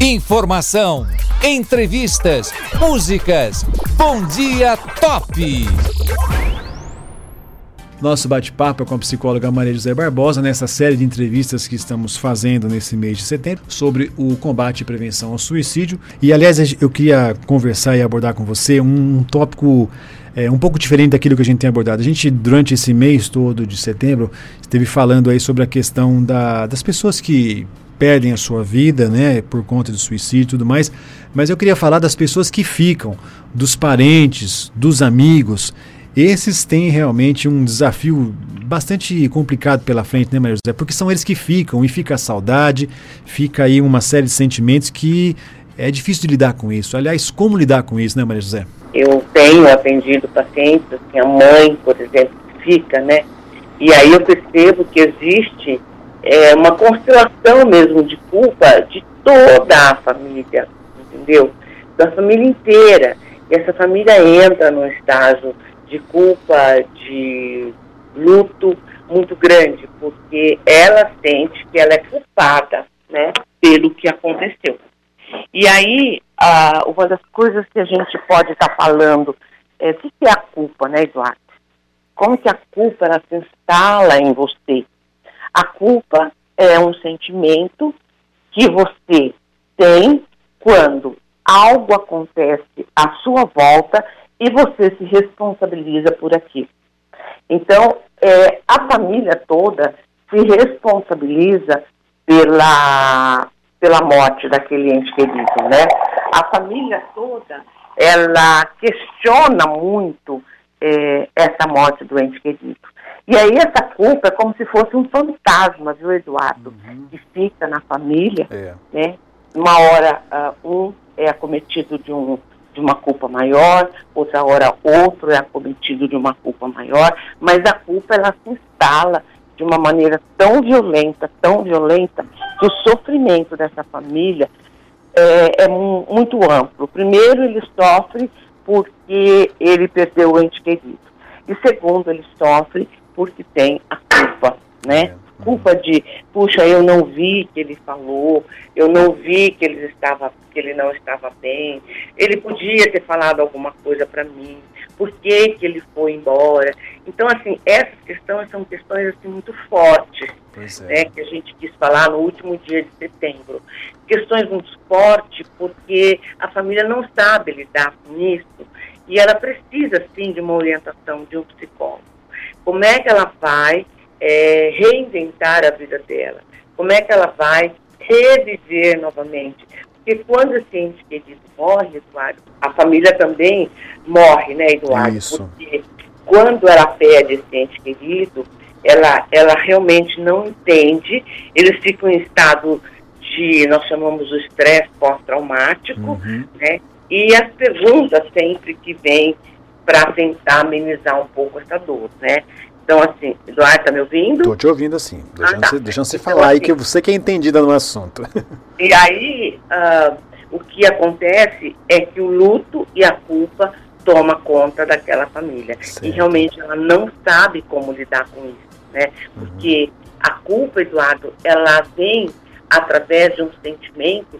Informação, entrevistas, músicas. Bom dia top! Nosso bate-papo é com a psicóloga Maria José Barbosa nessa série de entrevistas que estamos fazendo nesse mês de setembro sobre o combate e prevenção ao suicídio. E aliás, eu queria conversar e abordar com você um, tópico é, um pouco diferente daquilo que a gente tem abordado. A gente, durante esse mês todo de setembro, esteve falando aí sobre a questão da, das pessoas que perdem a sua vida, né, por conta do suicídio e tudo mais, mas eu queria falar das pessoas que ficam, dos parentes, dos amigos. Esses têm realmente um desafio bastante complicado pela frente, né, Maria José? Porque são eles que ficam e fica a saudade, fica aí uma série de sentimentos que é difícil de lidar com isso. Aliás, como lidar com isso, né, Maria José? Eu tenho atendido pacientes, assim, a mãe, por exemplo, fica, né? E aí eu percebo que existe é, uma constelação mesmo de culpa de toda a família, entendeu? Da família inteira. E essa família entra num estágio de culpa, de luto muito grande, porque ela sente que ela é culpada, né, pelo que aconteceu. E aí, ah, uma das coisas que a gente pode estar tá falando é o que é a culpa, né, Eduardo? Como que a culpa ela se instala em você? A culpa é um sentimento que você tem quando algo acontece à sua volta e você se responsabiliza por aquilo. Então, é, a família toda se responsabiliza pela, pela morte daquele ente querido, né? A família toda, ela questiona muito é, essa morte do ente querido. E aí essa culpa é como se fosse um fantasma, viu, Eduardo? Uhum. Que fica na família, é. né? Uma hora uh, um é acometido de um de uma culpa maior, outra hora outro é acometido de uma culpa maior, mas a culpa ela se instala de uma maneira tão violenta, tão violenta, que o sofrimento dessa família é, é muito amplo. Primeiro, ele sofre porque ele perdeu o ente querido. E segundo, ele sofre porque tem a culpa, né? É culpa de, puxa, eu não vi que ele falou, eu não vi que ele estava, que ele não estava bem, ele podia ter falado alguma coisa para mim, por que, que ele foi embora? Então, assim, essas questões são questões assim, muito fortes, é. né, que a gente quis falar no último dia de setembro. Questões muito fortes porque a família não sabe lidar com isso e ela precisa, sim, de uma orientação de um psicólogo. Como é que ela vai é, reinventar a vida dela? Como é que ela vai reviver novamente? Porque quando esse ente querido morre, Eduardo, a família também morre, né, Eduardo? Isso. Porque quando ela perde esse ente querido, ela, ela realmente não entende, eles ficam em estado de, nós chamamos o estresse pós-traumático, uhum. né? E as perguntas sempre que vêm para tentar amenizar um pouco essa dor, né? Então, assim, Eduardo, tá me ouvindo? Tô te ouvindo, assim. Deixando, ah, tá. deixando você então, falar assim, aí, que você que é entendida no assunto. E aí, uh, o que acontece é que o luto e a culpa toma conta daquela família. Certo. E realmente ela não sabe como lidar com isso, né? Uhum. Porque uhum. a culpa, Eduardo, ela vem através de um sentimento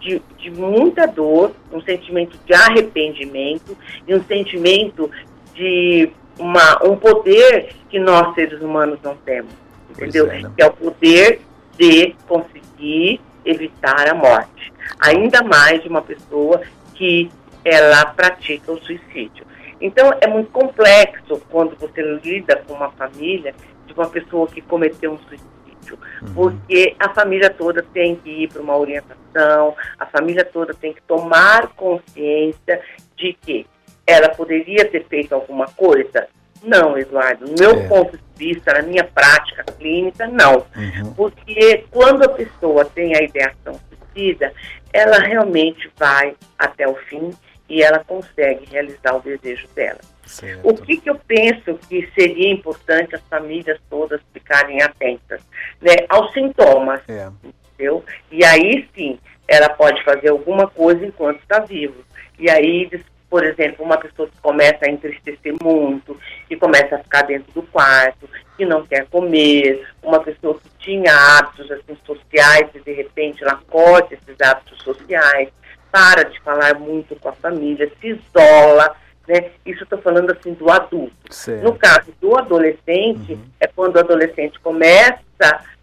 de, de muita dor, um sentimento de arrependimento e um sentimento de uma, um poder que nós, seres humanos, não temos. Entendeu? É, né? Que é o poder de conseguir evitar a morte. Ainda mais de uma pessoa que ela pratica o suicídio. Então, é muito complexo quando você lida com uma família de uma pessoa que cometeu um suicídio, uhum. porque a família toda tem que ir para uma orientação, a família toda tem que tomar consciência de que ela poderia ter feito alguma coisa? Não, Eduardo. No meu é. ponto de vista, na minha prática clínica, não. Uhum. Porque quando a pessoa tem a ideação suicida, ela realmente vai até o fim e ela consegue realizar o desejo dela. Certo. O que, que eu penso que seria importante as famílias todas ficarem atentas? Né, aos sintomas. É. Entendeu? E aí sim, ela pode fazer alguma coisa enquanto está vivo. E aí por exemplo, uma pessoa que começa a entristecer muito, que começa a ficar dentro do quarto, que não quer comer, uma pessoa que tinha hábitos assim, sociais e de repente ela corta esses hábitos sociais, para de falar muito com a família, se isola, né? Isso estou falando assim do adulto. Certo. No caso do adolescente, uhum. é quando o adolescente começa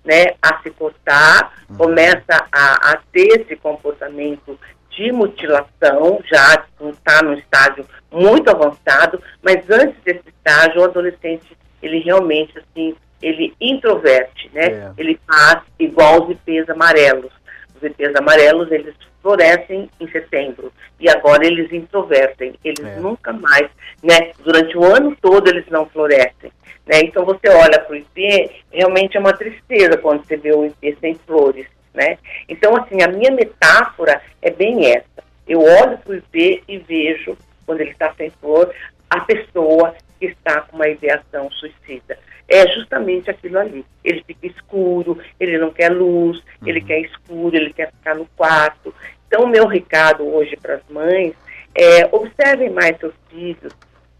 né, a se cortar, uhum. começa a, a ter esse comportamento de mutilação, já está no estágio muito avançado, mas antes desse estágio, o adolescente, ele realmente, assim, ele introverte, né? É. Ele faz igual os IPs amarelos. Os IPs amarelos, eles florescem em setembro e agora eles introvertem. Eles é. nunca mais, né? Durante o ano todo eles não florescem. Né? Então você olha para o IP, realmente é uma tristeza quando você vê o IP sem flores né? Então, assim, a minha metáfora é bem essa. Eu olho para o IP e vejo, quando ele está sem flor, a pessoa que está com uma ideação suicida. É justamente aquilo ali. Ele fica escuro, ele não quer luz, uhum. ele quer escuro, ele quer ficar no quarto. Então, o meu recado hoje para as mães é observem mais seus filhos,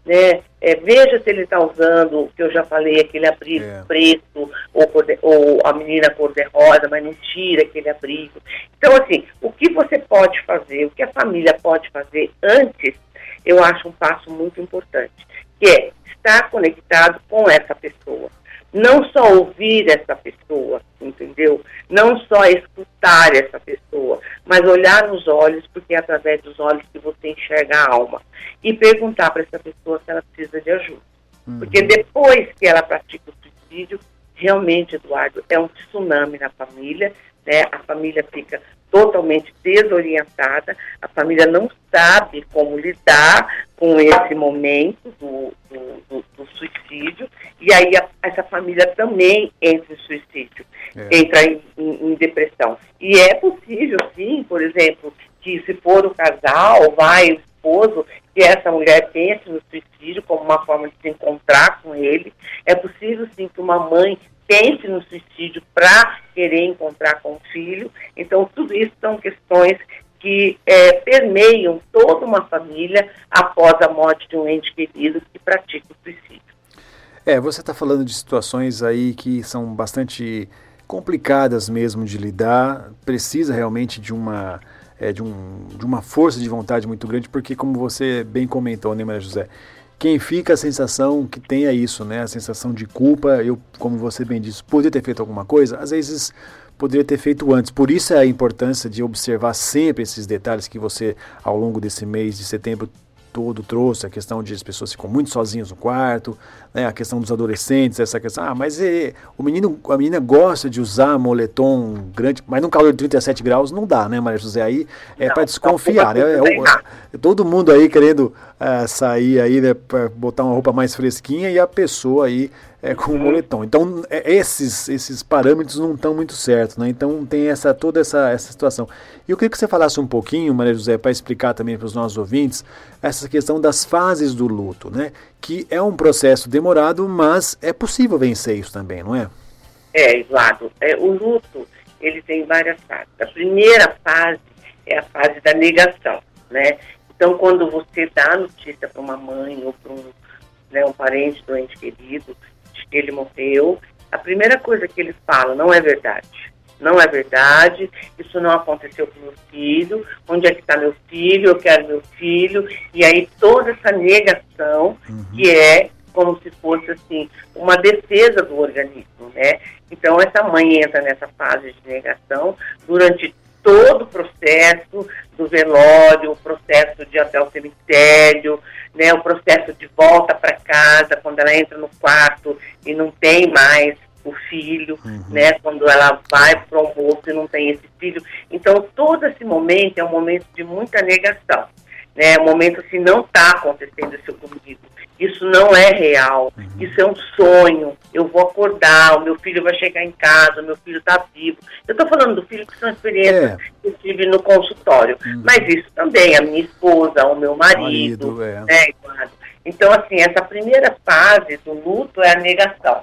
né? É, veja se ele está usando, o que eu já falei, aquele abrigo é. preto ou, ou a menina cor-de-rosa, mas não tira aquele abrigo. Então, assim, o que você pode fazer, o que a família pode fazer antes, eu acho um passo muito importante, que é estar conectado com essa pessoa não só ouvir essa pessoa, entendeu? Não só escutar essa pessoa, mas olhar nos olhos, porque é através dos olhos que você enxerga a alma. E perguntar para essa pessoa se ela precisa de ajuda. Uhum. Porque depois que ela pratica o suicídio, realmente, Eduardo, é um tsunami na família, né? A família fica totalmente desorientada, a família não sabe como lidar com esse momento do, do, do, do suicídio, e aí a, essa família também entra em suicídio, é. entra em, em, em, depressão. E é possível, sim, por exemplo, que se for o casal, vai o esposo, que essa mulher pense no suicídio como uma forma de se encontrar com ele. É possível, sim, que uma mãe pense no suicídio para querer encontrar com o filho. Então, tudo isso são questões que é, permeiam toda uma família após a morte de um ente querido que pratica o suicídio. É, você está falando de situações aí que são bastante complicadas mesmo de lidar, precisa realmente de uma, é, de, um, de uma força de vontade muito grande, porque como você bem comentou, né, Maria José, quem fica a sensação que tem é isso, né? A sensação de culpa. Eu, como você bem disse, poderia ter feito alguma coisa, às vezes poderia ter feito antes. Por isso é a importância de observar sempre esses detalhes que você, ao longo desse mês de setembro, todo trouxe, a questão de as pessoas ficam muito sozinhas no quarto, né, a questão dos adolescentes, essa questão, ah, mas é, o menino, a menina gosta de usar moletom grande, mas num calor de 37 graus não dá, né, Maria José? Aí é para desconfiar, né? É, todo mundo aí querendo uh, sair aí, né, para botar uma roupa mais fresquinha e a pessoa aí é, com o moletom. Então, é, esses, esses parâmetros não estão muito certos, né? Então, tem essa, toda essa, essa situação. E eu queria que você falasse um pouquinho, Maria José, para explicar também para os nossos ouvintes, essa questão das fases do luto, né? Que é um processo demorado, mas é possível vencer isso também, não é? É, Eduardo. É, o luto, ele tem várias fases. A primeira fase é a fase da negação, né? Então, quando você dá a notícia para uma mãe ou para um, né, um parente doente querido que ele morreu, a primeira coisa que eles falam não é verdade. Não é verdade, isso não aconteceu com meu filho, onde é que está meu filho, eu quero meu filho, e aí toda essa negação uhum. que é como se fosse assim uma defesa do organismo, né? Então essa mãe entra nessa fase de negação durante todo o processo do velório, o processo de ir até o cemitério, né, o processo de volta para casa, quando ela entra no quarto e não tem mais o filho, uhum. né, quando ela vai para o almoço e não tem esse filho. Então, todo esse momento é um momento de muita negação, né, momento que não está acontecendo isso comigo. Isso não é real, uhum. isso é um sonho. Eu vou acordar, o meu filho vai chegar em casa, o meu filho está vivo. Eu estou falando do filho que são experiências é. que eu tive no consultório. Uhum. Mas isso também, a minha esposa, o meu marido, marido é. né? Então, assim, essa primeira fase do luto é a negação.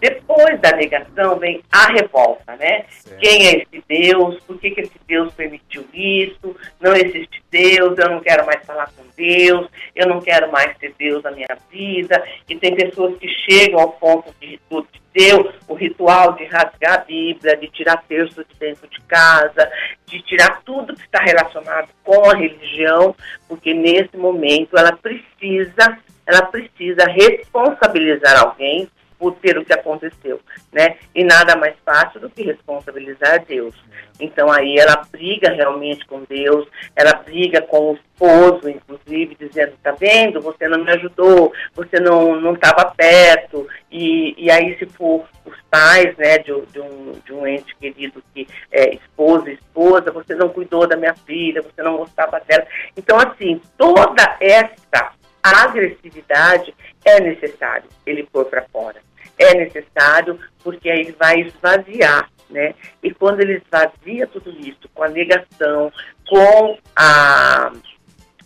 Depois da negação vem a revolta, né? Certo. Quem é esse Deus? Por que, que esse Deus permitiu isso? Não existe Deus, eu não quero mais falar com Deus, eu não quero mais ter Deus na minha vida. E tem pessoas que chegam ao ponto de, de ter o ritual de rasgar a Bíblia, de tirar terço de dentro de casa, de tirar tudo que está relacionado com a religião, porque nesse momento ela precisa, ela precisa responsabilizar alguém por o que aconteceu, né? E nada mais fácil do que responsabilizar Deus. Então aí ela briga realmente com Deus, ela briga com o esposo, inclusive, dizendo, tá vendo, você não me ajudou, você não não estava perto, e, e aí se for os pais, né, de, de, um, de um ente querido que é esposa, esposa, você não cuidou da minha filha, você não gostava dela. Então, assim, toda essa agressividade é necessário ele pôr para fora é necessário, porque aí vai esvaziar, né? E quando ele esvazia tudo isso, com a negação, com a,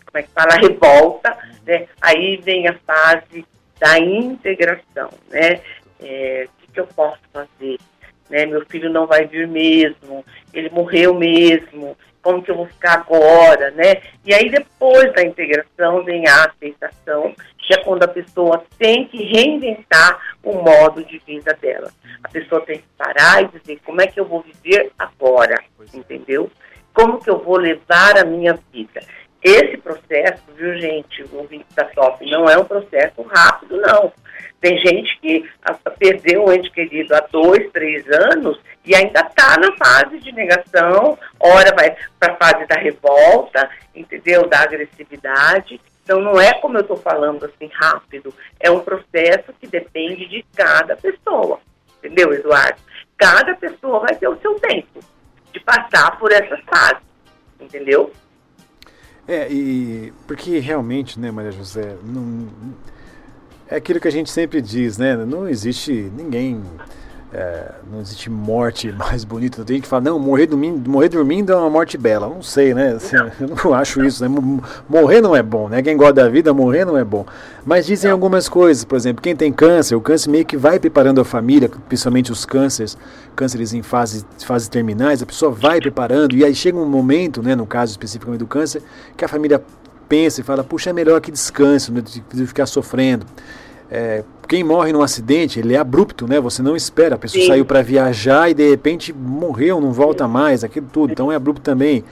como é que fala, a revolta, né? Aí vem a fase da integração, né? É, o que, que eu posso fazer? Né? Meu filho não vai vir mesmo, ele morreu mesmo, como que eu vou ficar agora, né? E aí depois da integração vem a aceitação, que é quando a pessoa tem que reinventar o modo de vida dela. A pessoa tem que parar e dizer como é que eu vou viver agora, é. entendeu? Como que eu vou levar a minha vida. Esse processo, viu gente, o ouvinte da top, não é um processo rápido, não. Tem gente que perdeu um ente querido há dois, três anos e ainda está na fase de negação, ora vai para a fase da revolta, entendeu? Da agressividade. Então não é como eu estou falando assim rápido, é um processo que depende de cada pessoa, entendeu, Eduardo? Cada pessoa vai ter o seu tempo de passar por essa fase, entendeu? É, e porque realmente, né, Maria José, não, é aquilo que a gente sempre diz, né? Não existe ninguém. É, não existe morte mais bonita. Tem gente que fala, não, morrer dormindo, morrer dormindo é uma morte bela. Não sei, né? Assim, eu não acho isso. Né? Morrer não é bom, né? Quem gosta da vida, morrer não é bom. Mas dizem algumas coisas, por exemplo, quem tem câncer, o câncer meio que vai preparando a família, principalmente os cânceres, cânceres em fases, fases terminais, a pessoa vai preparando, e aí chega um momento, né, no caso especificamente do câncer, que a família pensa e fala, puxa, é melhor que descanse, né, de ficar sofrendo. É, quem morre num acidente, ele é abrupto, né? Você não espera, a pessoa Sim. saiu para viajar e de repente morreu, não volta mais, aquilo tudo. Então é abrupto também.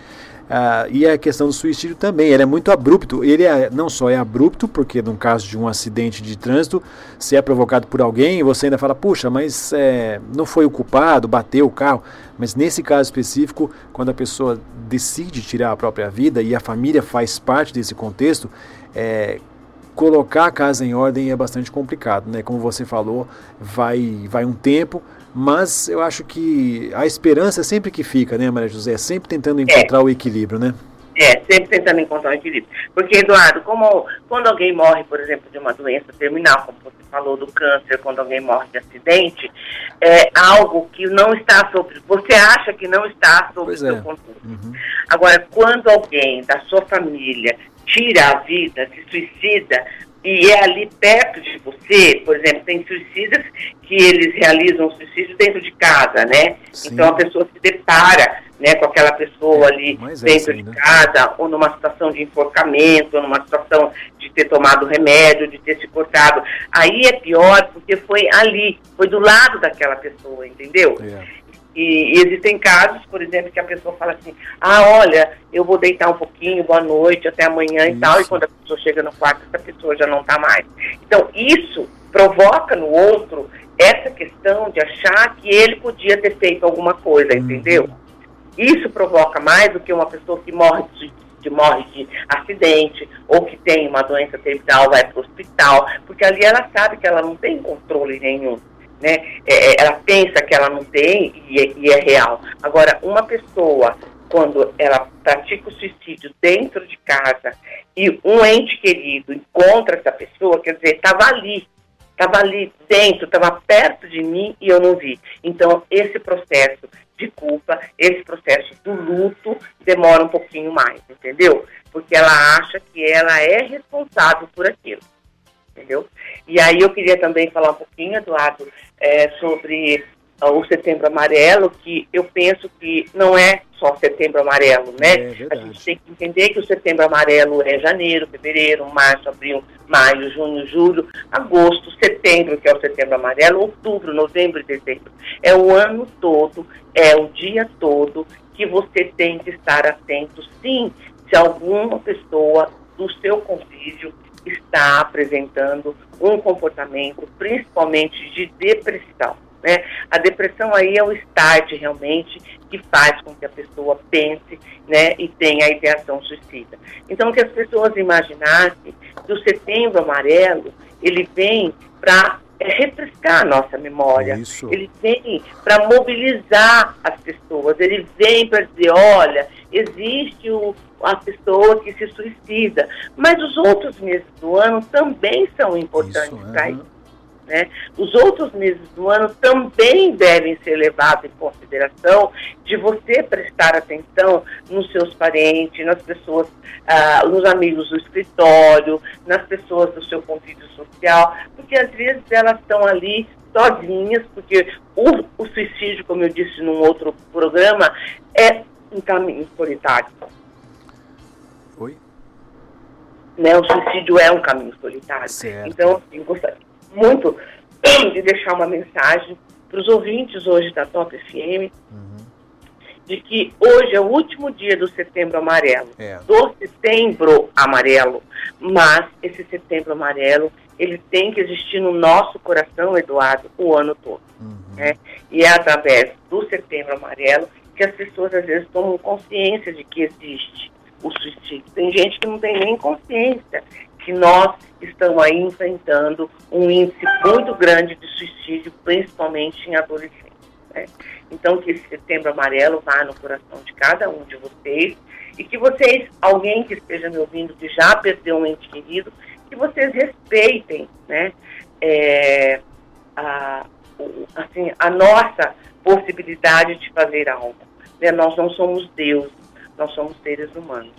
Ah, e a questão do suicídio também, ele é muito abrupto. Ele é, não só é abrupto, porque no caso de um acidente de trânsito, se é provocado por alguém, você ainda fala, puxa, mas é, não foi o culpado, bateu o carro. Mas nesse caso específico, quando a pessoa decide tirar a própria vida e a família faz parte desse contexto, é, colocar a casa em ordem é bastante complicado, né? Como você falou, vai, vai um tempo, mas eu acho que a esperança sempre que fica, né, Maria José? Sempre tentando encontrar é. o equilíbrio, né? É, sempre tentando encontrar o equilíbrio. Porque, Eduardo, como quando alguém morre, por exemplo, de uma doença terminal, como você falou do câncer, quando alguém morre de acidente, é algo que não está sobre. Você acha que não está sob o seu é. controle. Uhum. Agora, quando alguém da sua família tira a vida, se suicida, e é ali perto de você, por exemplo, tem suicidas que eles realizam suicídio dentro de casa, né? Sim. Então a pessoa se depara né, com aquela pessoa ali é dentro é assim, de casa, ou numa situação de enforcamento, ou numa situação de ter tomado remédio, de ter se cortado. Aí é pior porque foi ali, foi do lado daquela pessoa, entendeu? É. E, e, existem casos, por exemplo, que a pessoa fala assim: ah, olha, eu vou deitar um pouquinho, boa noite, até amanhã isso. e tal, e quando a pessoa chega no quarto, essa pessoa já não está mais. Então, isso provoca no outro essa questão de achar que ele podia ter feito alguma coisa, uhum. entendeu? Isso provoca mais do que uma pessoa que morre de, de, morre de acidente ou que tem uma doença terminal, vai para o hospital, porque ali ela sabe que ela não tem controle nenhum né? É, é, ela pensa que ela não tem e é, e é real. Agora, uma pessoa, quando ela pratica o suicídio dentro de casa e um ente querido encontra essa pessoa, quer dizer, estava ali, estava ali dentro, estava perto de mim e eu não vi. Então, esse processo de culpa, esse processo do luto demora um pouquinho mais, entendeu? Porque ela acha que ela é responsável por aquilo. Entendeu? E aí eu queria também falar um pouquinho, Eduardo, é, sobre o Setembro Amarelo, que eu penso que não é só Setembro Amarelo, né? É a gente tem que entender que o Setembro Amarelo é janeiro, fevereiro, março, abril, maio, junho, julho, agosto, setembro, que é o Setembro Amarelo, outubro, novembro e dezembro. É o ano todo, é o dia todo que você tem que estar atento, sim, se alguma pessoa do seu convívio está apresentando um comportamento, principalmente de depressão. Né? A depressão aí é o start realmente que faz com que a pessoa pense né, e tenha a ideação suicida. Então, que as pessoas imaginassem que o setembro amarelo ele vem para é, refrescar a nossa memória. Isso. Ele vem para mobilizar as pessoas, ele vem para dizer, olha, existe o, a pessoa que se suicida, mas os outros meses do ano também são importantes para isso. Né? Os outros meses do ano também devem ser levados em consideração de você prestar atenção nos seus parentes, nas pessoas, ah, nos amigos do escritório, nas pessoas do seu convívio social, porque às vezes elas estão ali sozinhas, porque o, o suicídio, como eu disse num outro programa, é um caminho solitário. Né, o suicídio é um caminho solitário. Certo. Então, eu gostaria muito de deixar uma mensagem para os ouvintes hoje da Top FM, uhum. de que hoje é o último dia do setembro amarelo, é. do setembro amarelo, mas esse setembro amarelo, ele tem que existir no nosso coração, Eduardo, o ano todo. Uhum. Né? E é através do setembro amarelo que as pessoas às vezes tomam consciência de que existe o suicídio. Tem gente que não tem nem consciência que nós estamos aí enfrentando um índice muito grande de suicídio, principalmente em adolescentes. Né? Então, que esse setembro amarelo vá no coração de cada um de vocês e que vocês, alguém que esteja me ouvindo que já perdeu um ente querido, que vocês respeitem né, é, a, assim, a nossa possibilidade de fazer algo. Né? Nós não somos Deus, nós somos seres humanos.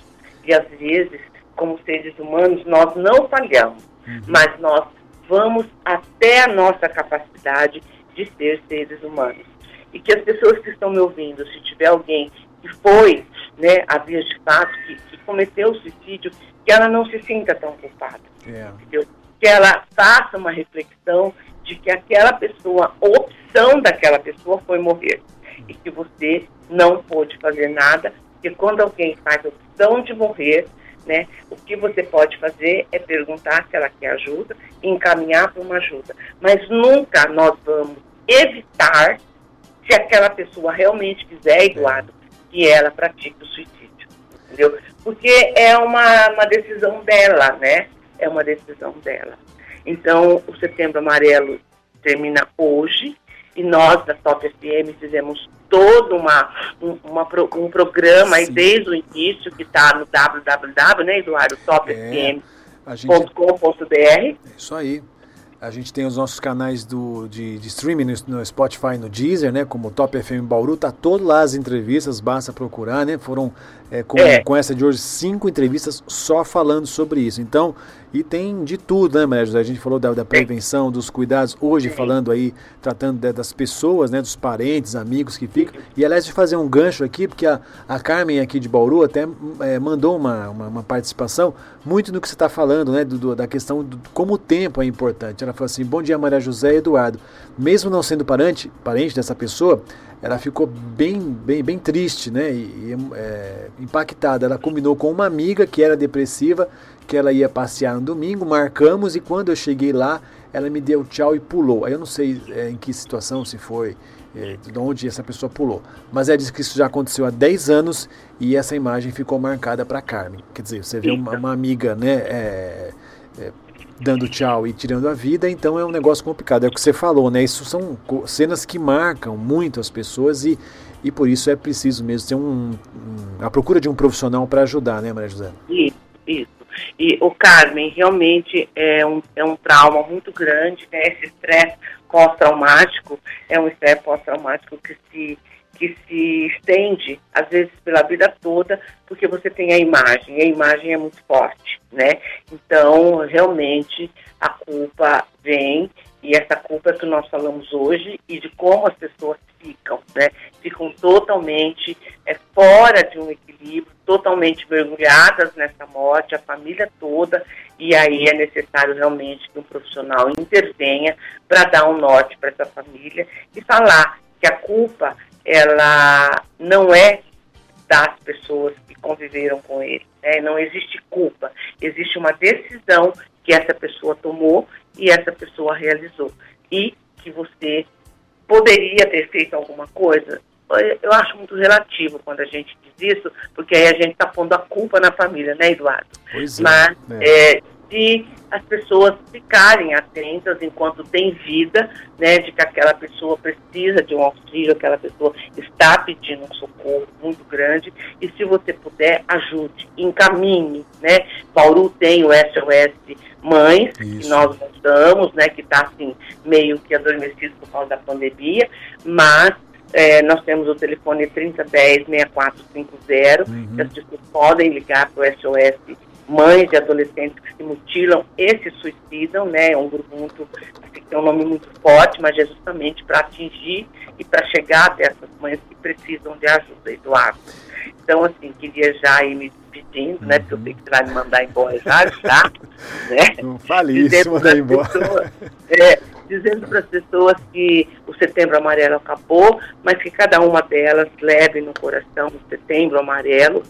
E às vezes como seres humanos, nós não falhamos, uhum. mas nós vamos até a nossa capacidade de ser seres humanos. E que as pessoas que estão me ouvindo, se tiver alguém que foi, né, a via de fato, que, que cometeu suicídio, que ela não se sinta tão culpada. Yeah. É. Que ela faça uma reflexão de que aquela pessoa, a opção daquela pessoa foi morrer. E que você não pôde fazer nada, porque quando alguém faz a opção de morrer, né? O que você pode fazer é perguntar se ela quer ajuda e encaminhar para uma ajuda. Mas nunca nós vamos evitar, se aquela pessoa realmente quiser, Eduardo, que ela pratique o suicídio. Entendeu? Porque é uma, uma decisão dela, né? É uma decisão dela. Então, o Setembro Amarelo termina hoje e nós da Top FM fizemos todo uma, um, uma, um programa aí desde o início que está no www, né, Eduardo, topfm.com.br. É, é isso aí. A gente tem os nossos canais do, de, de streaming no, no, Spotify no Deezer, né? Como Top FM Bauru, tá todo lá as entrevistas, basta procurar, né? Foram é, com, é. com essa de hoje cinco entrevistas só falando sobre isso. Então, e tem de tudo, né, Maria José? A gente falou da, da prevenção, dos cuidados, hoje falando aí, tratando de, das pessoas, né, dos parentes, amigos que ficam. E aliás, de fazer um gancho aqui, porque a, a Carmen aqui de Bauru até é, mandou uma, uma, uma, participação muito no que você está falando, né, do, do, da questão do como o tempo é importante. Ela falou assim: Bom dia, Maria José e Eduardo. Mesmo não sendo parente, parente dessa pessoa, ela ficou bem, bem, bem triste, né? E, é, impactada. Ela combinou com uma amiga que era depressiva, que ela ia passear no domingo, marcamos e quando eu cheguei lá, ela me deu tchau e pulou. Aí eu não sei é, em que situação, se foi, é, de onde essa pessoa pulou. Mas ela disse que isso já aconteceu há 10 anos e essa imagem ficou marcada para Carmen. Quer dizer, você vê uma, uma amiga, né? É, é dando tchau e tirando a vida, então é um negócio complicado. É o que você falou, né? Isso são cenas que marcam muito as pessoas e, e por isso é preciso mesmo ter um, um a procura de um profissional para ajudar, né, Maria José? Isso, isso. E o Carmen realmente é um, é um trauma muito grande, né? Esse estresse pós-traumático é um estresse pós-traumático que se que se estende, às vezes, pela vida toda, porque você tem a imagem, e a imagem é muito forte, né? Então, realmente, a culpa vem, e essa culpa é que nós falamos hoje, e de como as pessoas ficam, né? Ficam totalmente é, fora de um equilíbrio, totalmente mergulhadas nessa morte, a família toda, e aí é necessário realmente que um profissional intervenha para dar um norte para essa família e falar que a culpa ela não é das pessoas que conviveram com ele. Né? Não existe culpa, existe uma decisão que essa pessoa tomou e essa pessoa realizou. E que você poderia ter feito alguma coisa. Eu acho muito relativo quando a gente diz isso, porque aí a gente está pondo a culpa na família, né, Eduardo? Pois é, Mas é. É, se as pessoas ficarem atentas enquanto tem vida, né, de que aquela pessoa precisa de um auxílio, aquela pessoa está pedindo um socorro muito grande, e se você puder, ajude, encaminhe, né, Bauru tem o SOS Mães, Isso. que nós montamos, né, que está assim, meio que adormecido por causa da pandemia, mas é, nós temos o telefone 3010-6450, uhum. que as pessoas podem ligar para o SOS mães de adolescentes que se mutilam e se suicidam, né? É um grupo muito, assim, tem um nome muito forte, mas é justamente para atingir e para chegar até essas mães que precisam de ajuda, Eduardo. Então, assim, queria já ir me despedindo, né? Porque eu sei que você vai me mandar embora já, já. Né? Não fale isso, mandar embora. Pessoas, é, dizendo para as pessoas que o Setembro Amarelo acabou, mas que cada uma delas leve no coração o Setembro Amarelo,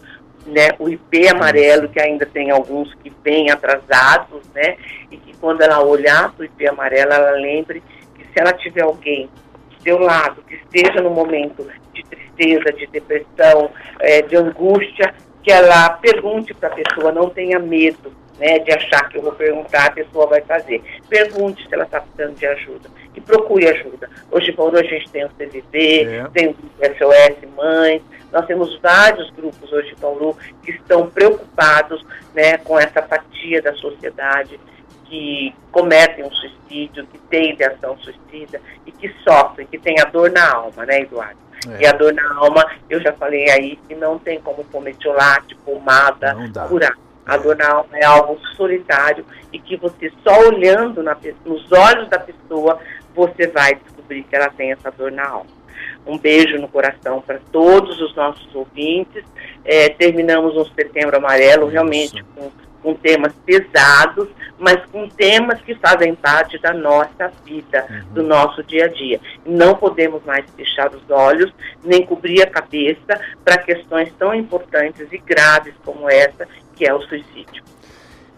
né, o IP amarelo, que ainda tem alguns que vêm atrasados, né, e que quando ela olhar para o IP amarelo, ela lembre que se ela tiver alguém do seu lado, que esteja no momento de tristeza, de depressão, é, de angústia, que ela pergunte para a pessoa, não tenha medo, né, de achar que eu vou perguntar, a pessoa vai fazer. Pergunte se ela está precisando de ajuda e procure ajuda. Hoje, por hoje, a gente tem o CVV, é. tem o SOS Mães, nós temos vários grupos hoje, Paulo, que estão preocupados né, com essa fatia da sociedade que cometem um suicídio, que tem ideação suicida e que sofrem, que tem a dor na alma, né, Eduardo? É. E a dor na alma, eu já falei aí, que não tem como pometiolate, pomada, curar. A dor na alma é algo solitário e que você só olhando na, nos olhos da pessoa, você vai descobrir que ela tem essa dor na alma. Um beijo no coração para todos os nossos ouvintes. É, terminamos um setembro amarelo realmente com, com, temas pesados, mas com temas que fazem parte da nossa vida, uhum. do nosso dia a dia. Não podemos mais fechar os olhos, nem cobrir a cabeça para questões tão importantes e graves como essa, que é o suicídio.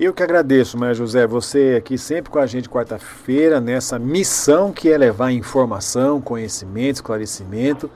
Eu que agradeço, Maria José, você aqui sempre com a gente quarta-feira, nessa missão que é levar informação, conhecimento, esclarecimento,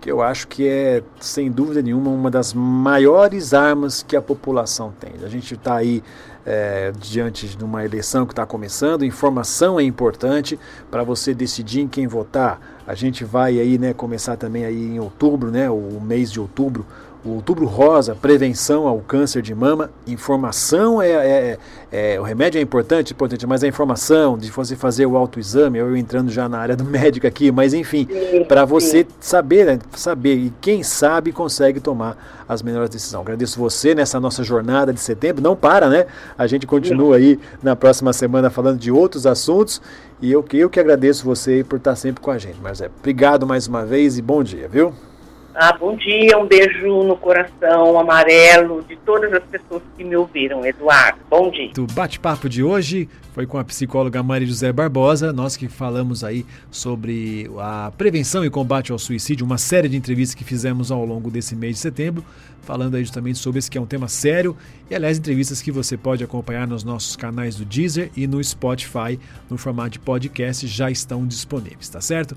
que eu acho que é, sem dúvida nenhuma, uma das maiores armas que a população tem. A gente está aí é, diante de uma eleição que está começando, informação é importante para você decidir em quem votar. A gente vai aí, né, começar também aí em outubro, né, o mês de outubro, o Outubro Rosa, prevenção ao câncer de mama, informação é, é, é, é, o remédio é importante, importante, mas a informação de você fazer o autoexame, eu entrando já na área do médico aqui, mas enfim, para você saber, né, saber e quem sabe consegue tomar as melhores decisões. Agradeço você nessa nossa jornada de setembro, não para, né? A gente continua aí na próxima semana falando de outros assuntos e eu, eu que agradeço você por estar sempre com a gente. Mas é, obrigado mais uma vez e bom dia, viu? Ah, bom dia, um beijo no coração amarelo de todas as pessoas que me ouviram, Eduardo. Bom dia. O bate-papo de hoje foi com a psicóloga Maria José Barbosa, nós que falamos aí sobre a prevenção e combate ao suicídio, uma série de entrevistas que fizemos ao longo desse mês de setembro, falando aí justamente sobre esse que é um tema sério e aliás entrevistas que você pode acompanhar nos nossos canais do Deezer e no Spotify no formato de podcast já estão disponíveis, tá certo?